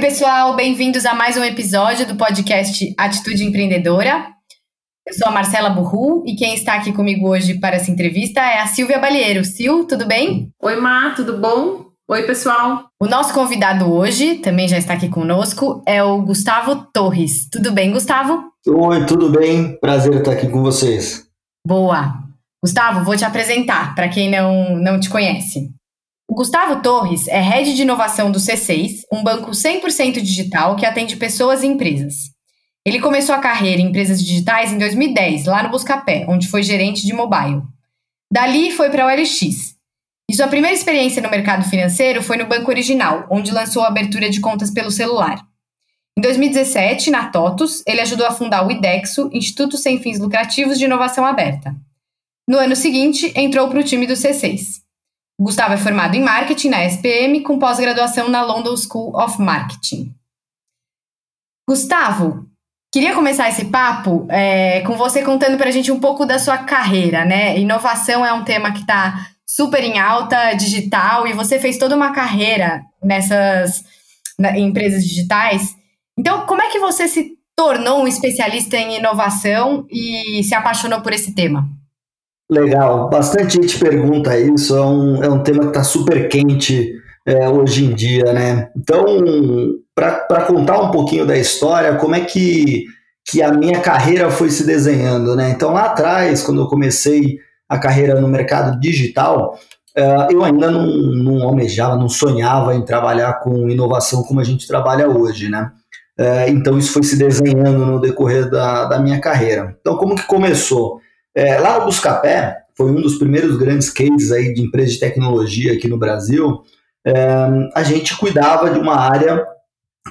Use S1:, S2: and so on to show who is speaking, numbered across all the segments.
S1: pessoal, bem-vindos a mais um episódio do podcast Atitude Empreendedora. Eu sou a Marcela Burru e quem está aqui comigo hoje para essa entrevista é a Silvia Balieiro. Sil, tudo bem?
S2: Oi, Má, tudo bom? Oi, pessoal.
S1: O nosso convidado hoje, também já está aqui conosco, é o Gustavo Torres. Tudo bem, Gustavo?
S3: Oi, tudo bem? Prazer estar aqui com vocês.
S1: Boa. Gustavo, vou te apresentar para quem não, não te conhece. O Gustavo Torres é head de inovação do C6, um banco 100% digital que atende pessoas e empresas. Ele começou a carreira em empresas digitais em 2010, lá no Buscapé, onde foi gerente de mobile. Dali foi para o OLX. E sua primeira experiência no mercado financeiro foi no Banco Original, onde lançou a abertura de contas pelo celular. Em 2017, na TOTUS, ele ajudou a fundar o IDEXO, Instituto Sem Fins Lucrativos de Inovação Aberta. No ano seguinte, entrou para o time do C6. Gustavo é formado em marketing na SPM, com pós-graduação na London School of Marketing. Gustavo, queria começar esse papo é, com você contando para a gente um pouco da sua carreira, né? Inovação é um tema que está super em alta, digital, e você fez toda uma carreira nessas na, empresas digitais. Então, como é que você se tornou um especialista em inovação e se apaixonou por esse tema?
S3: Legal, bastante gente pergunta isso, é um, é um tema que está super quente é, hoje em dia, né? Então, para contar um pouquinho da história, como é que, que a minha carreira foi se desenhando, né? Então, lá atrás, quando eu comecei a carreira no mercado digital, é, eu ainda não, não almejava, não sonhava em trabalhar com inovação como a gente trabalha hoje, né? É, então, isso foi se desenhando no decorrer da, da minha carreira. Então, como que começou? É, lá no Buscapé, foi um dos primeiros grandes cases aí de empresa de tecnologia aqui no Brasil, é, a gente cuidava de uma área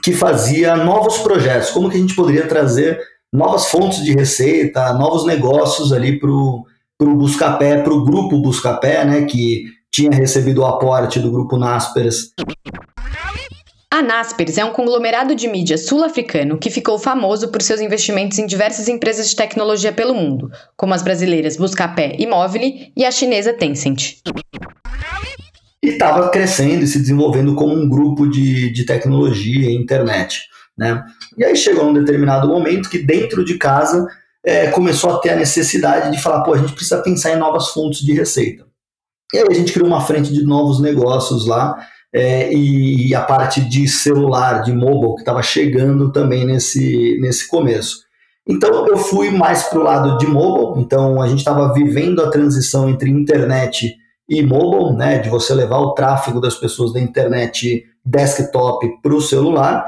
S3: que fazia novos projetos, como que a gente poderia trazer novas fontes de receita, novos negócios ali para o Buscapé, para o grupo Buscapé, né, que tinha recebido o aporte do grupo Naspers
S1: a Naspers é um conglomerado de mídia sul-africano que ficou famoso por seus investimentos em diversas empresas de tecnologia pelo mundo, como as brasileiras Buscapé e e a chinesa Tencent.
S3: E estava crescendo e se desenvolvendo como um grupo de, de tecnologia e internet. Né? E aí chegou um determinado momento que dentro de casa é, começou a ter a necessidade de falar, pô, a gente precisa pensar em novas fontes de receita. E aí a gente criou uma frente de novos negócios lá, é, e, a parte de celular, de mobile, que estava chegando também nesse, nesse começo. Então eu fui mais para o lado de mobile, então a gente estava vivendo a transição entre internet e mobile, né, de você levar o tráfego das pessoas da internet desktop para o celular,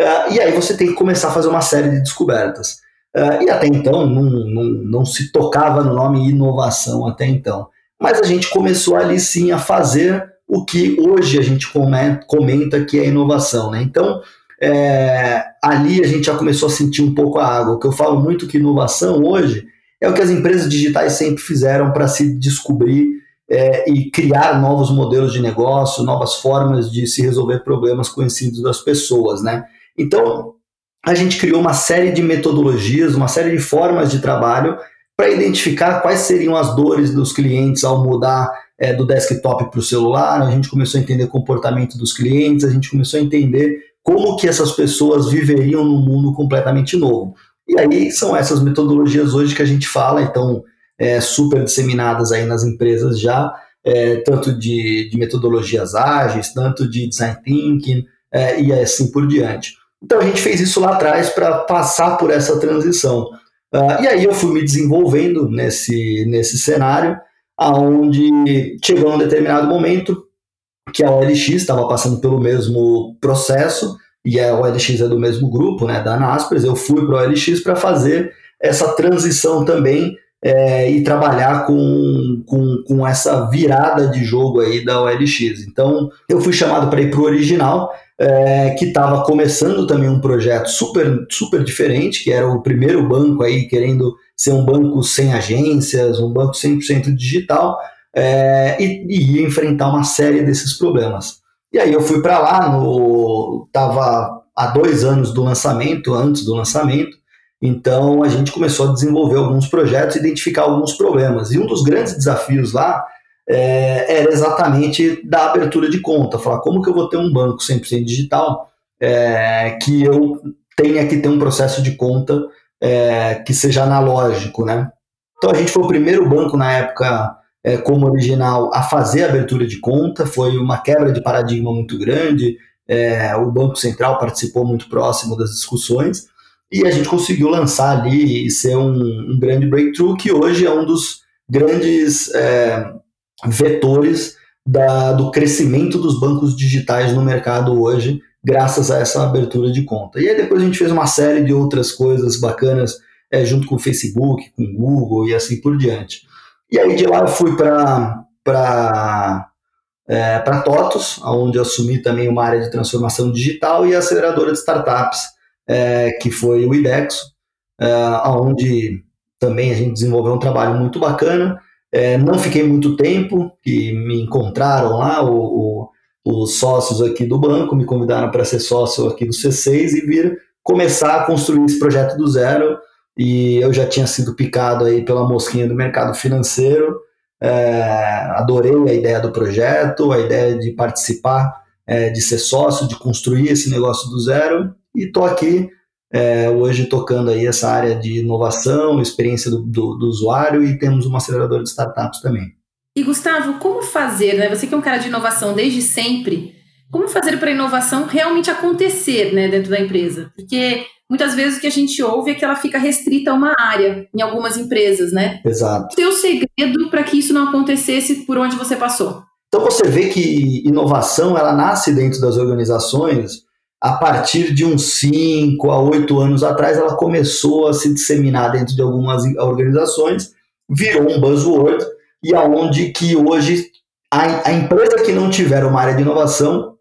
S3: uh, e aí você tem que começar a fazer uma série de descobertas. Uh, e até então não, não, não se tocava no nome inovação até então. Mas a gente começou ali sim a fazer o que hoje a gente comenta que é inovação. Né? Então, é, ali a gente já começou a sentir um pouco a água. O que eu falo muito que inovação hoje é o que as empresas digitais sempre fizeram para se descobrir é, e criar novos modelos de negócio, novas formas de se resolver problemas conhecidos das pessoas. Né? Então, a gente criou uma série de metodologias, uma série de formas de trabalho para identificar quais seriam as dores dos clientes ao mudar é, do desktop para o celular, a gente começou a entender o comportamento dos clientes, a gente começou a entender como que essas pessoas viveriam num mundo completamente novo. E aí são essas metodologias hoje que a gente fala, então, é, super disseminadas aí nas empresas já, é, tanto de, de, metodologias ágeis, tanto de design thinking é, e assim por diante. Então a gente fez isso lá atrás para passar por essa transição. Uh, e aí eu fui me desenvolvendo nesse, nesse cenário, aonde chegou um determinado momento que a OLX estava passando pelo mesmo processo, e a OLX é do mesmo grupo, né, da Naspers, eu fui para a OLX para fazer essa transição também é, e trabalhar com, com, com essa virada de jogo aí da OLX. Então, eu fui chamado para ir para o Original, é, que estava começando também um projeto super, super diferente, que era o primeiro banco aí querendo ser um banco sem agências, um banco 100% digital, é, e, e, ia enfrentar uma série desses problemas. E aí eu fui para lá, no, tava há dois anos do lançamento, antes do lançamento, então a gente começou a desenvolver alguns projetos, identificar alguns problemas. E um dos grandes desafios lá é, era exatamente da abertura de conta, falar como que eu vou ter um banco 100% digital é, que eu tenha que ter um processo de conta é, que seja analógico, né? Então a gente foi o primeiro banco na época é, como original a fazer a abertura de conta, foi uma quebra de paradigma muito grande, é, o Banco Central participou muito próximo das discussões, e a gente conseguiu lançar ali e ser um, um grande breakthrough, que hoje é um dos grandes é, vetores da, do crescimento dos bancos digitais no mercado hoje, graças a essa abertura de conta. E aí depois a gente fez uma série de outras coisas bacanas é, junto com o Facebook, com o Google e assim por diante. E aí de lá eu fui para é, para TOTOS, onde assumi também uma área de transformação digital e aceleradora de startups, é, que foi o IDEXO, é, onde também a gente desenvolveu um trabalho muito bacana. É, não fiquei muito tempo, que me encontraram lá, o, o, os sócios aqui do banco me convidaram para ser sócio aqui do C6 e vir começar a construir esse projeto do zero e eu já tinha sido picado aí pela mosquinha do mercado financeiro. É, adorei a ideia do projeto, a ideia de participar, é, de ser sócio, de construir esse negócio do zero e estou aqui é, hoje tocando aí essa área de inovação, experiência do, do, do usuário e temos uma aceleradora de startups também.
S2: E Gustavo, como fazer, né? Você que é um cara de inovação desde sempre, como fazer para a inovação realmente acontecer né, dentro da empresa? Porque muitas vezes o que a gente ouve é que ela fica restrita a uma área em algumas empresas, né?
S3: Exato.
S2: Teu segredo para que isso não acontecesse por onde você passou?
S3: Então você vê que inovação ela nasce dentro das organizações a partir de uns 5 a 8 anos atrás ela começou a se disseminar dentro de algumas organizações, virou um buzzword e aonde que hoje a, a empresa que não tiver uma área de inovação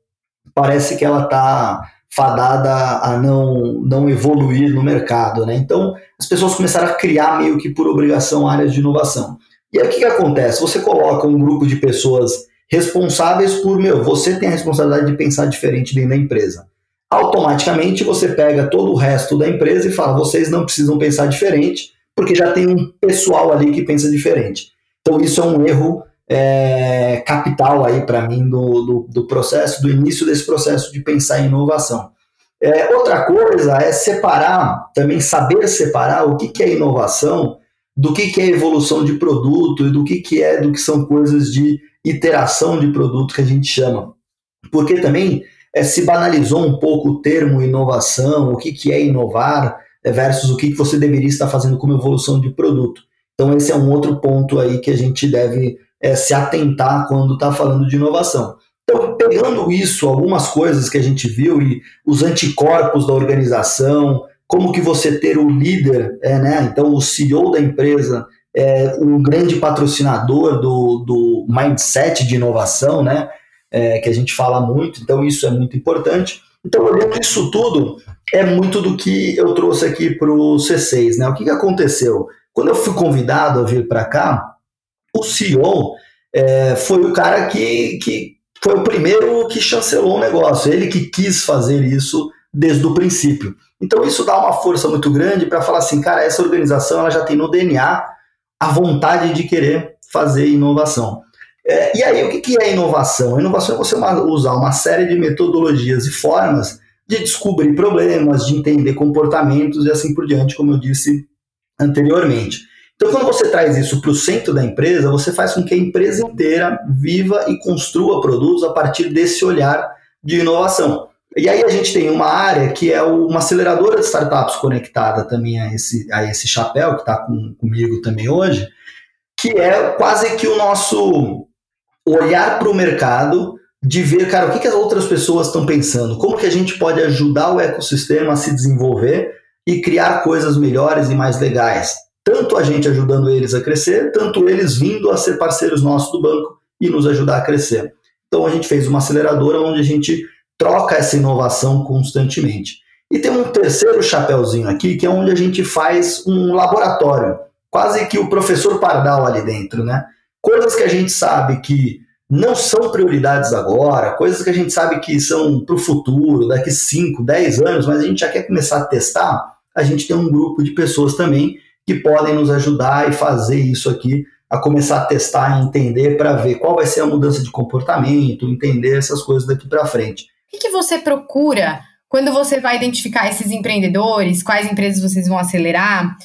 S3: parece que ela está fadada a não, não evoluir no mercado, né? Então, as pessoas começaram a criar meio que por obrigação áreas de inovação. E aí o que, que acontece? Você coloca um grupo de pessoas responsáveis por, meu, você tem a responsabilidade de pensar diferente dentro da empresa. Automaticamente você pega todo o resto da empresa e fala, vocês não precisam pensar diferente, porque já tem um pessoal ali que pensa diferente. Então isso é um erro é, capital aí para mim do, do, do, processo, do início desse processo de pensar em inovação. É, outra coisa é separar, também saber separar o que, que é inovação do que, que é evolução de produto e do que, que é do que são coisas de iteração de produto que a gente chama. Porque também é, se banalizou um pouco o termo inovação, o que, que é inovar é, versus o que, que você deveria estar fazendo como evolução de produto. Então esse é um outro ponto aí que a gente deve é, se atentar quando está falando de inovação. Então, pegando isso, algumas coisas que a gente viu e os anticorpos da organização, como que você ter o líder, é, né? Então o CEO da empresa é um grande patrocinador do, do mindset de inovação, né? É, que a gente fala muito, então isso é muito importante. Então, olhando isso tudo, é muito do que eu trouxe aqui para o C6, né? O que, que aconteceu? Quando eu fui convidado a vir para cá, o CEO é, foi o cara que, que foi o primeiro que chancelou o negócio, ele que quis fazer isso desde o princípio. Então isso dá uma força muito grande para falar assim, cara, essa organização ela já tem no DNA a vontade de querer fazer inovação. É, e aí o que, que é inovação? Inovação é você usar uma série de metodologias e formas de descobrir problemas, de entender comportamentos e assim por diante, como eu disse anteriormente. Então, quando você traz isso para o centro da empresa, você faz com que a empresa inteira viva e construa produtos a partir desse olhar de inovação. E aí a gente tem uma área que é uma aceleradora de startups conectada também a esse, a esse chapéu que está com, comigo também hoje, que é quase que o nosso olhar para o mercado de ver, cara, o que, que as outras pessoas estão pensando, como que a gente pode ajudar o ecossistema a se desenvolver e criar coisas melhores e mais legais tanto a gente ajudando eles a crescer, tanto eles vindo a ser parceiros nossos do banco e nos ajudar a crescer. Então a gente fez uma aceleradora onde a gente troca essa inovação constantemente. E tem um terceiro chapéuzinho aqui, que é onde a gente faz um laboratório, quase que o professor Pardal ali dentro, né? Coisas que a gente sabe que não são prioridades agora, coisas que a gente sabe que são para o futuro, daqui 5, 10 anos, mas a gente já quer começar a testar, a gente tem um grupo de pessoas também que podem nos ajudar e fazer isso aqui, a começar a testar e entender para ver qual vai ser a mudança de comportamento, entender essas coisas daqui para frente.
S1: O que, você procura quando você vai identificar esses empreendedores, quais empresas vocês vão acelerar,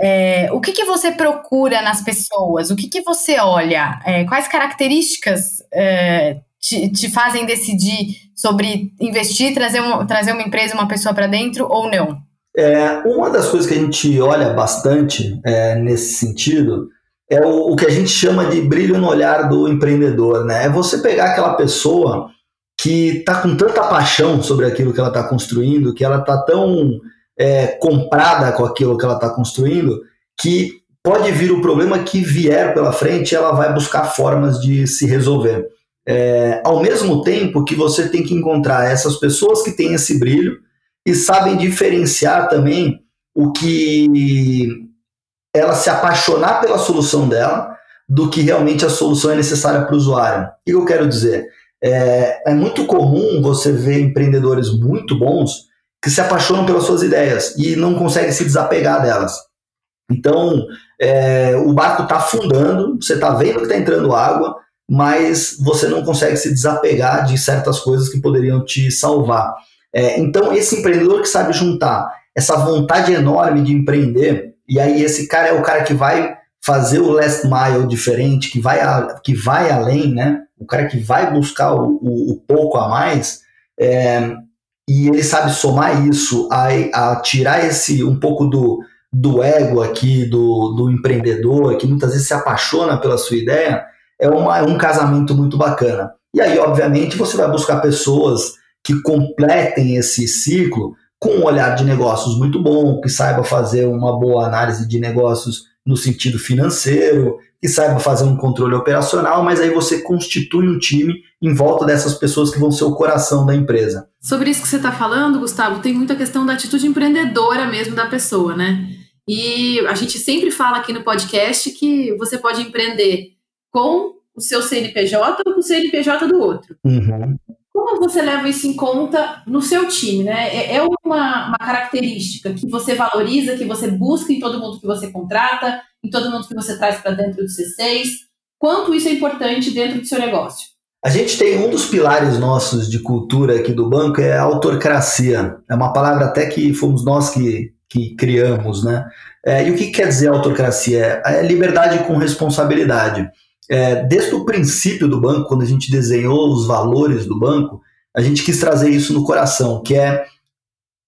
S1: é, o que, que você procura nas pessoas? O que, que você olha? É, quais características é, te, te, fazem decidir sobre investir, trazer, um, trazer uma empresa, uma pessoa para dentro ou não?
S3: É, uma das coisas que a gente olha bastante é, nesse sentido é o, o, que a gente chama de brilho no olhar do empreendedor. Né? É você pegar aquela pessoa que está com tanta paixão sobre aquilo que ela está construindo, que ela está tão é, comprada com aquilo que ela está construindo, que pode vir o problema que vier pela frente, ela vai buscar formas de se resolver. É, ao mesmo tempo que você tem que encontrar essas pessoas que têm esse brilho e sabem diferenciar também o que ela se apaixonar pela solução dela do que realmente a solução é necessária para o usuário. O que eu quero dizer? É, é muito comum você ver empreendedores muito bons que se apaixonam pelas suas ideias e não conseguem se desapegar delas. Então, é, o barco está afundando, você está vendo que está entrando água, mas você não consegue se desapegar de certas coisas que poderiam te salvar. É, então, esse empreendedor que sabe juntar essa vontade enorme de empreender, e aí esse cara é o cara que vai fazer o last mile diferente, que vai, a, que vai além, né? O cara que vai buscar o, o, o pouco a mais, é, e ele sabe somar isso a, a tirar esse um pouco do, do ego aqui do, do empreendedor, que muitas vezes se apaixona pela sua ideia, é, uma, é um casamento muito bacana. E aí, obviamente, você vai buscar pessoas que completem esse ciclo com um olhar de negócios muito bom, que saiba fazer uma boa análise de negócios no sentido financeiro, que saiba fazer um controle operacional, mas aí você constitui um time em volta dessas pessoas que vão ser o coração da empresa.
S2: Sobre isso que você está falando, Gustavo, tem muita questão da atitude empreendedora mesmo da pessoa, né? E a gente sempre fala aqui no podcast que você pode empreender com o seu CNPJ ou com o CNPJ do outro.
S3: Uhum.
S2: Como você leva isso em conta no seu time, né? É, é uma, uma característica que você valoriza, que você busca em todo mundo que você contrata, em todo mundo que você traz para dentro do C6. Quanto isso é importante dentro do seu negócio?
S3: A gente tem um dos pilares nossos de cultura aqui do banco é a autocracia. É uma palavra até que fomos nós que, que criamos, né? É, e o que quer dizer autocracia? É liberdade com responsabilidade. É, desde o princípio do banco, quando a gente desenhou os valores do banco, a gente quis trazer isso no coração, que é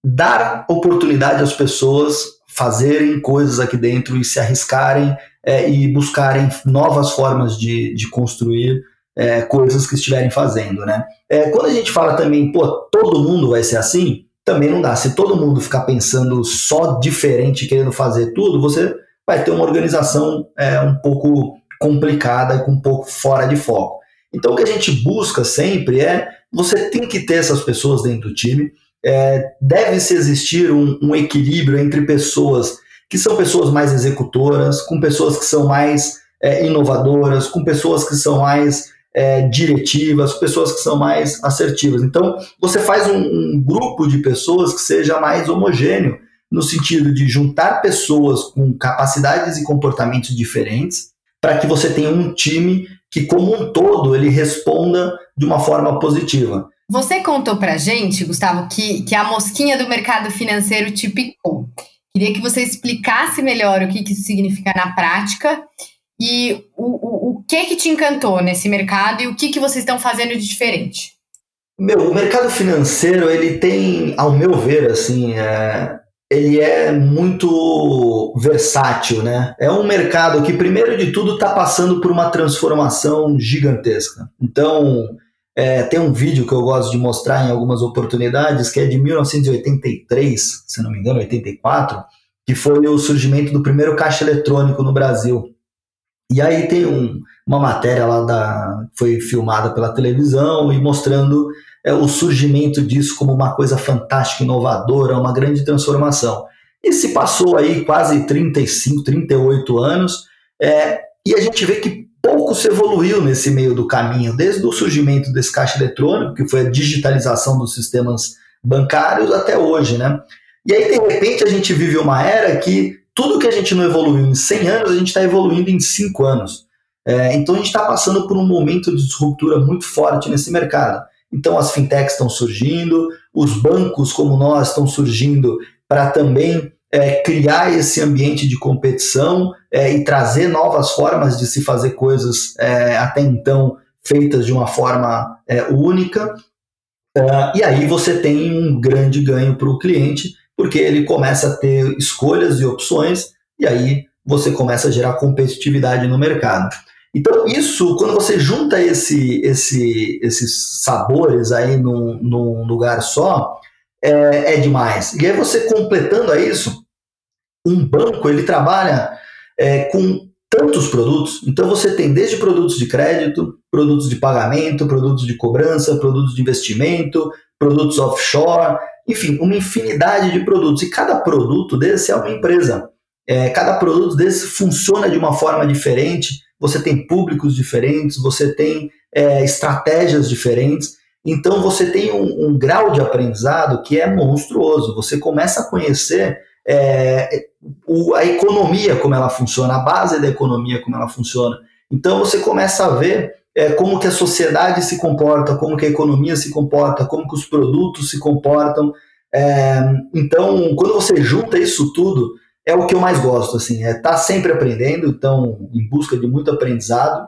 S3: dar oportunidade às pessoas fazerem coisas aqui dentro e se arriscarem é, e buscarem novas formas de, de construir é, coisas que estiverem fazendo, né? É, quando a gente fala também, pô, todo mundo vai ser assim, também não dá. Se todo mundo ficar pensando só diferente, querendo fazer tudo, você vai ter uma organização é, um pouco complicada, com um pouco fora de foco. Então, o que a gente busca sempre é você tem que ter essas pessoas dentro do time. É, Deve-se existir um, um equilíbrio entre pessoas que são pessoas mais executoras, com pessoas que são mais é, inovadoras, com pessoas que são mais é, diretivas, pessoas que são mais assertivas. Então, você faz um, um, grupo de pessoas que seja mais homogêneo, no sentido de juntar pessoas com capacidades e comportamentos diferentes, para que você tenha um time que, como um todo, ele responda de uma forma positiva.
S1: Você contou para gente, Gustavo, que, que a mosquinha do mercado financeiro te picou. Queria que você explicasse melhor o que, que isso significa na prática e o, o, o que que te encantou nesse mercado e o que, que vocês estão fazendo de diferente?
S3: Meu, o mercado financeiro, ele tem, ao meu ver, assim, é, ele é muito versátil, né? É um mercado que, primeiro de tudo, está passando por uma transformação gigantesca. Então, é, tem um vídeo que eu gosto de mostrar em algumas oportunidades, que é de 1983, se não me engano, 84, que foi o surgimento do primeiro caixa eletrônico no Brasil. E aí tem um, uma matéria lá da foi filmada pela televisão e mostrando é, o surgimento disso como uma coisa fantástica, inovadora, uma grande transformação. E se passou aí quase 35, 38 anos, é, e a gente vê que pouco se evoluiu nesse meio do caminho, desde o surgimento desse caixa eletrônico, que foi a digitalização dos sistemas bancários, até hoje, né? E aí, de repente, a gente vive uma era que tudo que a gente não evoluiu em 100 anos, a gente está evoluindo em 5 anos. É, então a gente está passando por um momento de disruptura muito forte nesse mercado. Então as fintechs estão surgindo, os bancos como nós estão surgindo para também é, criar esse ambiente de competição é, e trazer novas formas de se fazer coisas é, até então feitas de uma forma é, única. Uh, e aí você tem um grande ganho para o cliente, porque ele começa a ter escolhas e opções, e aí você começa a gerar competitividade no mercado. Então, isso, quando você junta esse, esse, esses sabores aí num, num lugar só, é, é, demais. E aí você completando a isso, um banco ele trabalha é, com tantos produtos. Então você tem desde produtos de crédito, produtos de pagamento, produtos de cobrança, produtos de investimento, produtos offshore, enfim, uma infinidade de produtos. E cada produto desse é uma empresa. É, cada produto desse funciona de uma forma diferente. Você tem públicos diferentes, você tem é, estratégias diferentes. Então você tem um, um, grau de aprendizado que é monstruoso. Você começa a conhecer é, o, a economia como ela funciona, a base da economia como ela funciona. Então você começa a ver é, como que a sociedade se comporta, como que a economia se comporta, como que os produtos se comportam. É, então, quando você junta isso tudo, é o que eu mais gosto, assim, é estar tá sempre aprendendo, então, em busca de muito aprendizado,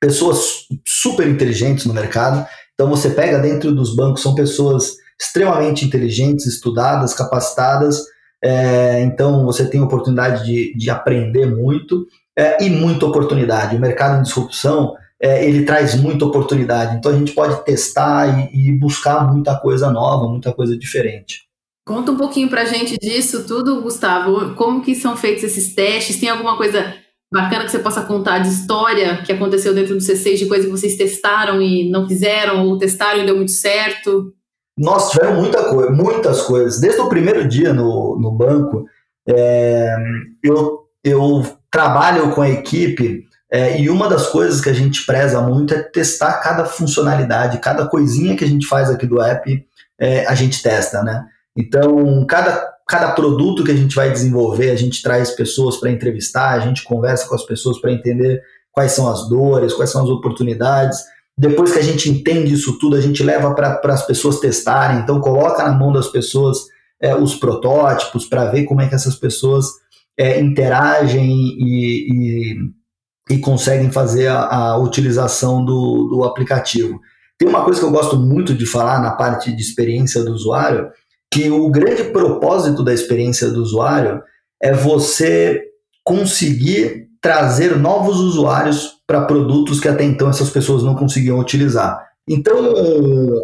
S3: pessoas super inteligentes no mercado. Então, você pega dentro dos bancos, são pessoas extremamente inteligentes, estudadas, capacitadas, é, então você tem oportunidade de, de aprender muito é, e muita oportunidade. O mercado em disrupção é, ele traz muita oportunidade. Então a gente pode testar e, e, buscar muita coisa nova, muita coisa diferente.
S2: Conta um pouquinho para a gente disso tudo, Gustavo. Como que são feitos esses testes? Tem alguma coisa bacana que você possa contar de história que aconteceu dentro do C6, de coisa que vocês testaram e não fizeram, ou testaram e deu muito certo?
S3: Nós tivemos muita coisa, muitas coisas. Desde o primeiro dia no, no banco, é, eu, eu trabalho com a equipe é, e uma das coisas que a gente preza muito é testar cada funcionalidade, cada coisinha que a gente faz aqui do app, é, a gente testa, né? Então, cada, cada produto que a gente vai desenvolver, a gente traz pessoas para entrevistar, a gente conversa com as pessoas para entender quais são as dores, quais são as oportunidades. Depois que a gente entende isso tudo, a gente leva para as pessoas testarem, então coloca na mão das pessoas é, os protótipos para ver como é que essas pessoas é, interagem e, e, e, conseguem fazer a, a utilização do, do aplicativo. Tem uma coisa que eu gosto muito de falar na parte de experiência do usuário, que o grande propósito da experiência do usuário é você conseguir trazer novos usuários para produtos que até então essas pessoas não conseguiam utilizar. Então,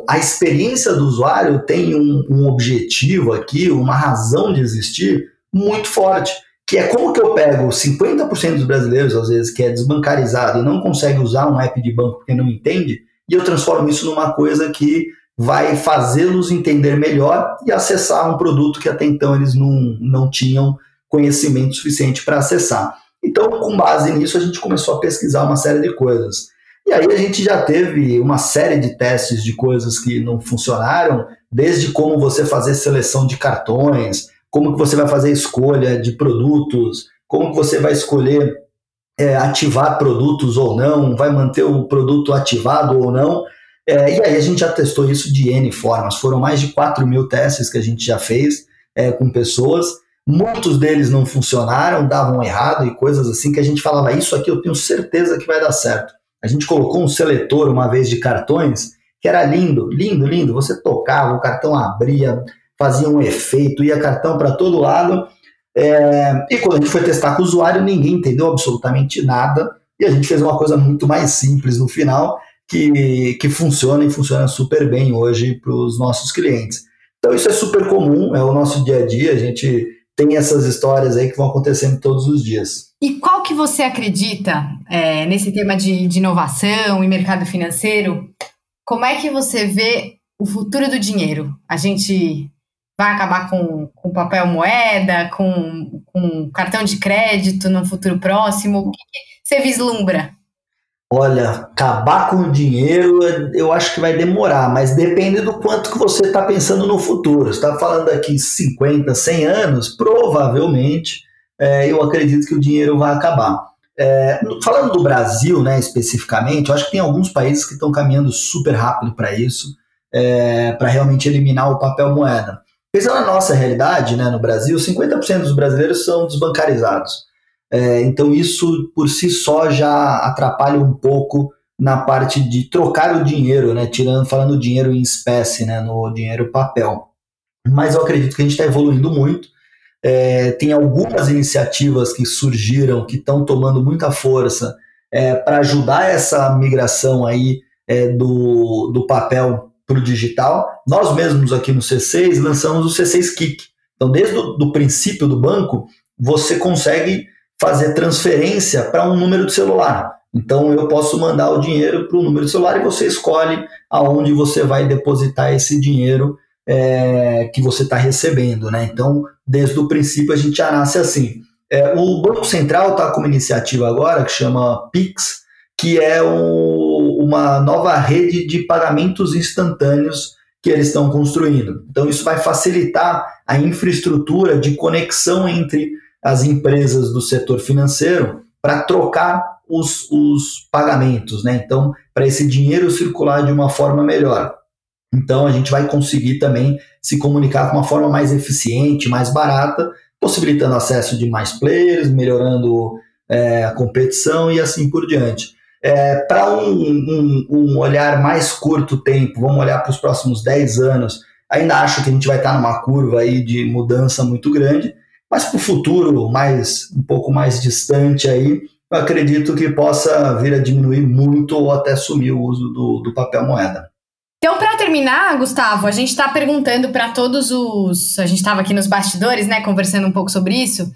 S3: a experiência do usuário tem um, um, objetivo aqui, uma razão de existir muito forte, que é como que eu pego 50% dos brasileiros, às vezes, que é desbancarizado e não consegue usar um app de banco porque não entende, e eu transformo isso numa coisa que vai fazê-los entender melhor e acessar um produto que até então eles não, não tinham conhecimento suficiente para acessar. Então, com base nisso, a gente começou a pesquisar uma série de coisas. E aí a gente já teve uma série de testes de coisas que não funcionaram, desde como você fazer seleção de cartões, como que você vai fazer escolha de produtos, como que você vai escolher é, ativar produtos ou não, vai manter o produto ativado ou não. É, e aí a gente já testou isso de N formas. Foram mais de 4 mil testes que a gente já fez é, com pessoas. Muitos deles não funcionaram, davam errado e coisas assim que a gente falava, isso aqui eu tenho certeza que vai dar certo. A gente colocou um seletor uma vez de cartões que era lindo, lindo, lindo. Você tocava, o cartão abria, fazia um efeito, ia cartão para todo lado. É... E quando a gente foi testar com o usuário, ninguém entendeu absolutamente nada. E a gente fez uma coisa muito mais simples no final, que, que funciona e funciona super bem hoje para os nossos clientes. Então isso é super comum, é o nosso dia a dia, a gente tem essas histórias aí que vão acontecendo todos os dias.
S1: E qual que você acredita é, nesse tema de, de inovação e mercado financeiro? Como é que você vê o futuro do dinheiro? A gente vai acabar com, com papel moeda, com, com cartão de crédito no futuro próximo? O que você vislumbra?
S3: Olha, acabar com o dinheiro eu acho que vai demorar, mas depende do quanto que você está pensando no futuro. Você está falando aqui 50, 100 anos, provavelmente é, eu acredito que o dinheiro vai acabar. É, falando do Brasil, né, especificamente, eu acho que tem alguns países que estão caminhando super rápido para isso. é, para realmente eliminar o papel moeda. Pensando na nossa realidade, né, no Brasil, 50% dos brasileiros são desbancarizados. É, então isso por si só já atrapalha um pouco na parte de trocar o dinheiro, né, tirando, falando dinheiro em espécie, né, no dinheiro papel. Mas eu acredito que a gente está evoluindo muito. É, tem algumas iniciativas que surgiram que estão tomando muita força é, para ajudar essa migração aí é, do, do papel para o digital. Nós mesmos aqui no C6 lançamos o C6 Kick. Então, desde o do princípio do banco, você consegue fazer transferência para um número de celular. Então, eu posso mandar o dinheiro para o número de celular e você escolhe aonde você vai depositar esse dinheiro é, que você está recebendo. Né? Então, desde o princípio, a gente já nasce assim. É, o Banco Central está com uma iniciativa agora que chama PIX, que é um, uma nova rede de pagamentos instantâneos que eles estão construindo. Então, isso vai facilitar a infraestrutura de conexão entre as empresas do setor financeiro para trocar os, os pagamentos, né? Então, para esse dinheiro circular de uma forma melhor. Então, a gente vai conseguir também se comunicar com uma forma mais eficiente, mais barata, possibilitando acesso de mais players, melhorando é, a competição e assim por diante. É, para um, um, um, olhar mais curto tempo, vamos olhar para os próximos 10 anos, ainda acho que a gente vai estar numa curva aí de mudança muito grande, mas para o futuro mais um pouco mais distante aí, eu acredito que possa vir a diminuir muito ou até sumir o uso do, do papel moeda.
S1: Então, para terminar, Gustavo, a gente está perguntando para todos os. A gente estava aqui nos bastidores, né, conversando um pouco sobre isso,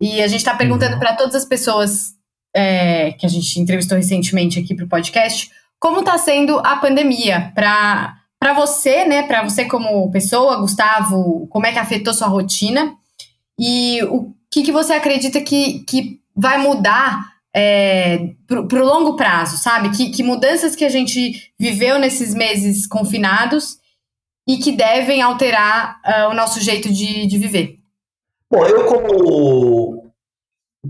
S1: e a gente está perguntando uhum. para todas as pessoas é, que a gente entrevistou recentemente aqui para o podcast, como está sendo a pandemia para para você, né, para você como pessoa, Gustavo, como é que afetou sua rotina e o que, que você acredita que, que vai mudar é, para o longo prazo, sabe? Que, que mudanças que a gente viveu nesses meses confinados e que devem alterar uh, o nosso jeito de, de viver.
S3: Bom, eu como,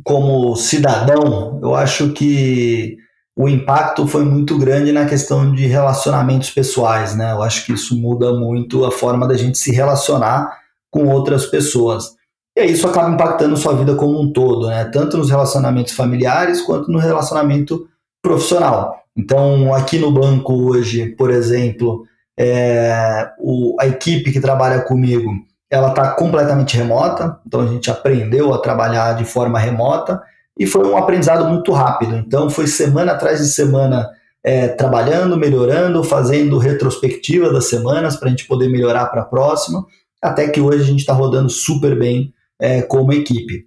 S3: como cidadão, eu acho que o impacto foi muito grande na questão de relacionamentos pessoais, né? Eu acho que isso muda muito a forma da gente se relacionar com outras pessoas. E aí isso acaba impactando sua vida como um todo, né? Tanto nos relacionamentos familiares quanto no relacionamento profissional. Então, aqui no banco hoje, por exemplo, é, o, a equipe que trabalha comigo, ela está completamente remota. Então, a gente aprendeu a trabalhar de forma remota e foi um aprendizado muito rápido. Então, foi semana atrás de semana é, trabalhando, melhorando, fazendo retrospectiva das semanas para a gente poder melhorar para a próxima, até que hoje a gente está rodando super bem é, como equipe.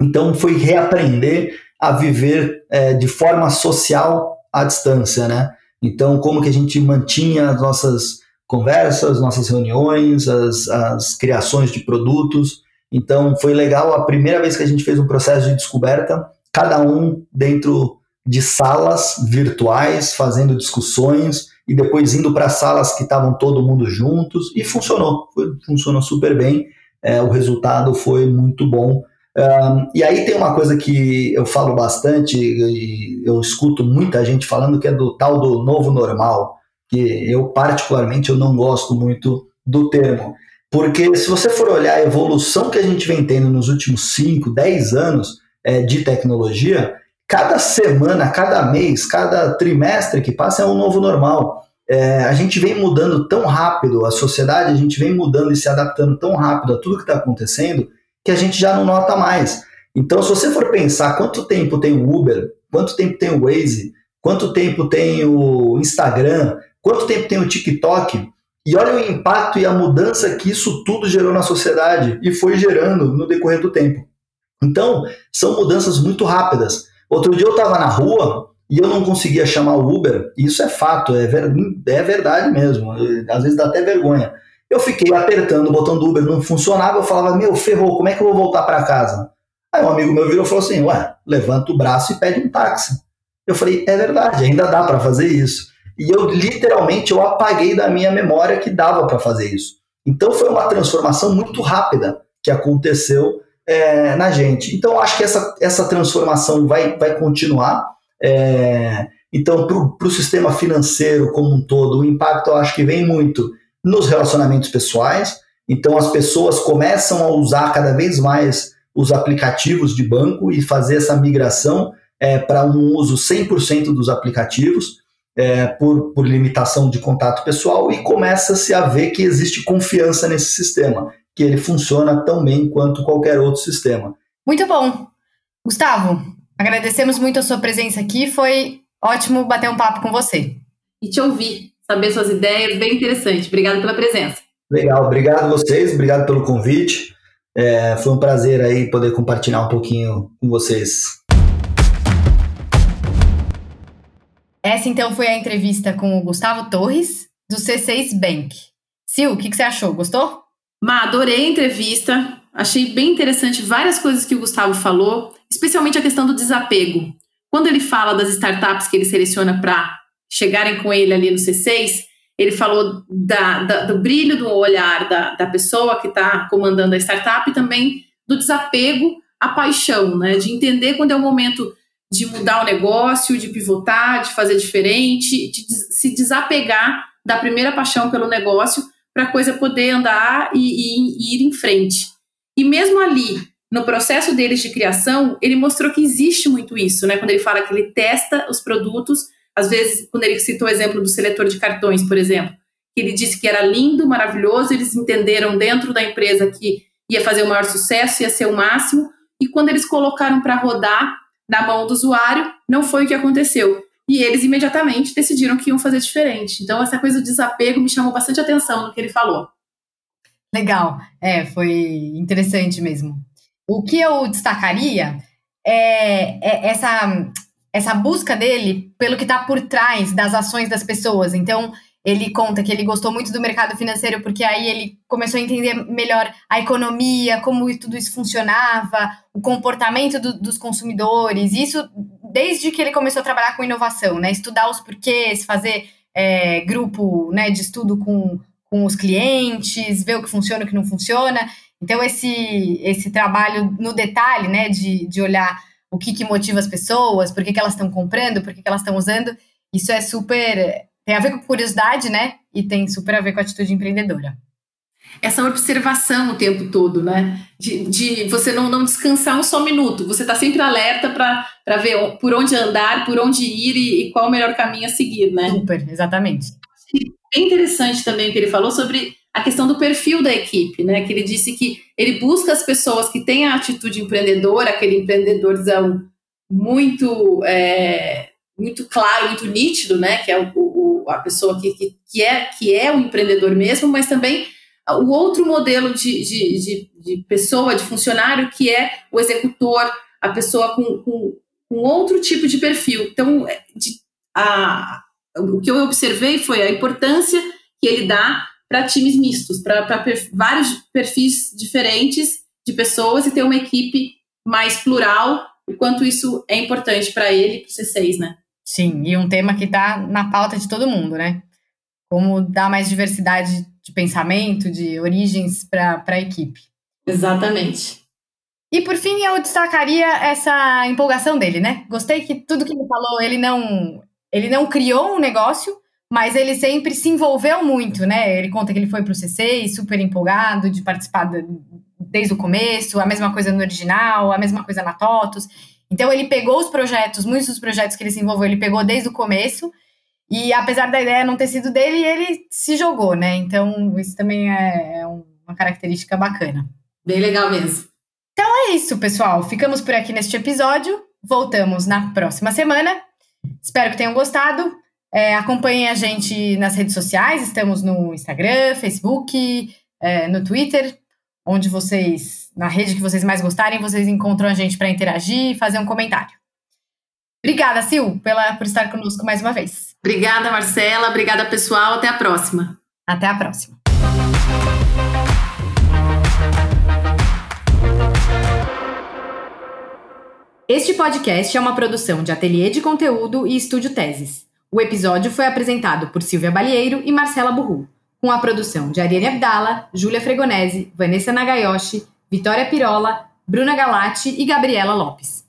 S3: Então foi reaprender a viver é, de forma social à distância, né? Então como que a gente mantinha as nossas conversas, nossas reuniões, as, as criações de produtos. Então foi legal a primeira vez que a gente fez um processo de descoberta, cada um dentro de salas virtuais, fazendo discussões e depois indo para salas que estavam todo mundo juntos e funcionou, funcionou super bem é, o resultado foi muito bom. Um, e aí tem uma coisa que eu falo bastante, e eu escuto muita gente falando que é do tal do novo normal, que eu particularmente eu não gosto muito do termo. Porque se você for olhar a evolução que a gente vem tendo nos últimos 5, 10 anos é, de tecnologia, cada semana, cada mês, cada trimestre que passa é um novo normal é, a gente vem mudando tão rápido, a sociedade, a gente vem mudando e se adaptando tão rápido a tudo que está acontecendo, que a gente já não nota mais. Então, se você for pensar quanto tempo tem o Uber, quanto tempo tem o Waze, quanto tempo tem o Instagram, quanto tempo tem o TikTok, e olha o impacto e a mudança que isso tudo gerou na sociedade e foi gerando no decorrer do tempo. Então, são mudanças muito rápidas. Outro dia eu estava na rua e eu não conseguia chamar o Uber, isso é fato, é, ver, é verdade mesmo, às vezes dá até vergonha. Eu fiquei apertando o botão do Uber, não funcionava, eu falava, meu, ferrou, como é que eu vou voltar para casa? Aí um amigo meu virou e falou assim, ué, levanta o braço e pede um táxi. Eu falei, é verdade, ainda dá para fazer isso. E eu literalmente eu apaguei da minha memória que dava para fazer isso. Então foi uma transformação muito rápida que aconteceu é, na gente. Então acho que essa, essa transformação vai, vai continuar. É, Então, para o sistema financeiro como um todo, o impacto eu acho que vem muito nos relacionamentos pessoais. Então, as pessoas começam a usar cada vez mais os aplicativos de banco e fazer essa migração é, para um uso 100% dos aplicativos, é, por, por limitação de contato pessoal, e começa-se a ver que existe confiança nesse sistema, que ele funciona tão bem quanto qualquer outro sistema.
S1: Muito bom. Gustavo, agradecemos muito a sua presença aqui, foi ótimo bater um papo com você.
S2: E te ouvir, saber suas ideias, bem interessante. Obrigado pela presença.
S3: Legal, obrigado a vocês, obrigado pelo convite. É, foi um prazer aí poder compartilhar um pouquinho com vocês.
S1: Essa então foi a entrevista com o Gustavo Torres, do C6 Bank. Sil, o que, que você achou? Gostou?
S2: Ma, adorei a entrevista. Achei bem interessante várias coisas que o Gustavo falou, especialmente a questão do desapego. Quando ele fala das startups que ele seleciona para chegarem com ele ali no C6, ele falou da, da, do brilho do olhar da, da pessoa que está comandando a startup e também do desapego à paixão, né? De entender quando é o momento de mudar o negócio, de pivotar, de fazer diferente, de se desapegar da primeira paixão pelo negócio para a coisa poder andar e, e, e, ir em frente. E mesmo ali, no processo deles de criação, ele mostrou que existe muito isso, né? Quando ele fala que ele testa os produtos, às vezes, quando ele citou o exemplo do seletor de cartões, por exemplo, que ele disse que era lindo, maravilhoso, eles entenderam dentro da empresa que ia fazer o maior sucesso, ia ser o máximo, e quando eles colocaram para rodar na mão do usuário, não foi o que aconteceu e eles imediatamente decidiram que iam fazer diferente. Então, essa coisa do desapego me chamou bastante atenção no que ele falou.
S1: Legal, é, foi interessante mesmo. O que eu destacaria é, é essa, essa busca dele pelo que está por trás das ações das pessoas. Então, ele conta que ele gostou muito do mercado financeiro porque aí ele começou a entender melhor a economia, como tudo isso funcionava, o comportamento do, dos consumidores. Isso desde que ele começou a trabalhar com inovação, né? Estudar os porquês, fazer é, grupo né, de estudo com, com os clientes, ver o que funciona e o que não funciona. Então, esse, esse trabalho no detalhe, né, de, de olhar o que, que motiva as pessoas, por que, que elas estão comprando, por que, que elas estão usando, isso é super. tem a ver com curiosidade, né? E tem super a ver com a atitude empreendedora
S2: essa observação o tempo todo, né? De, de você não, não descansar um só minuto, você está sempre alerta para ver por onde andar, por onde ir e, e, qual o melhor caminho a seguir, né?
S1: Super, exatamente.
S2: É interessante também o que ele falou sobre a questão do perfil da equipe, né? Que ele disse que ele busca as pessoas que têm a atitude empreendedora, aquele empreendedorzão muito, é, muito claro, muito nítido, né? Que é o, o a pessoa que, que, que, é, que é o empreendedor mesmo, mas também o outro modelo de, de, de, de, pessoa, de funcionário, que é o executor, a pessoa com, com, com outro tipo de perfil. Então, é, de, a, o que eu observei foi a importância que ele dá para times mistos, para vários perfis diferentes de pessoas e ter uma equipe mais plural, o quanto isso é importante para ele, para o C6, né?
S1: Sim, e um tema que está na pauta de todo mundo, né? Como dar mais diversidade de pensamento, de origens para a equipe.
S2: Exatamente.
S1: E por fim, eu destacaria essa empolgação dele, né? Gostei que tudo que ele falou, ele não, ele não criou um negócio, mas ele sempre se envolveu muito, né? Ele conta que ele foi para o CC super empolgado de participar desde o começo, a mesma coisa no original, a mesma coisa na TOTUS. Então ele pegou os projetos, muitos dos projetos que ele se envolveu, ele pegou desde o começo e apesar da ideia não ter sido dele, ele se jogou, né? Então, isso também é, é uma característica bacana.
S2: Bem legal mesmo.
S1: Então é isso, pessoal. Ficamos por aqui neste episódio. Voltamos na próxima semana. Espero que tenham gostado. É, acompanhem a gente nas redes sociais. Estamos no Instagram, Facebook, é, no Twitter, onde vocês, na rede que vocês mais gostarem, vocês encontram a gente para interagir e fazer um comentário. Obrigada, Sil, pela, por estar conosco mais uma vez.
S2: Obrigada, Marcela. Obrigada, pessoal. Até a próxima.
S1: Até a próxima. Este podcast é uma produção de Ateliê de Conteúdo e Estúdio Teses. O episódio foi apresentado por Silvia Balieiro e Marcela Burru, com a produção de Ariane Abdala, Júlia Fregonese, Vanessa Nagayoshi, Vitória Pirola, Bruna Galati e Gabriela Lopes.